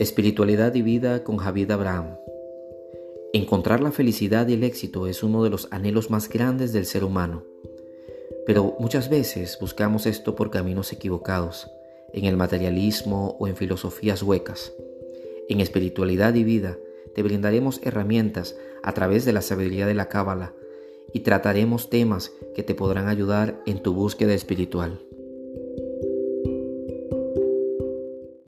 Espiritualidad y vida con Javid Abraham. Encontrar la felicidad y el éxito es uno de los anhelos más grandes del ser humano. Pero muchas veces buscamos esto por caminos equivocados, en el materialismo o en filosofías huecas. En espiritualidad y vida te brindaremos herramientas a través de la sabiduría de la Cábala y trataremos temas que te podrán ayudar en tu búsqueda espiritual.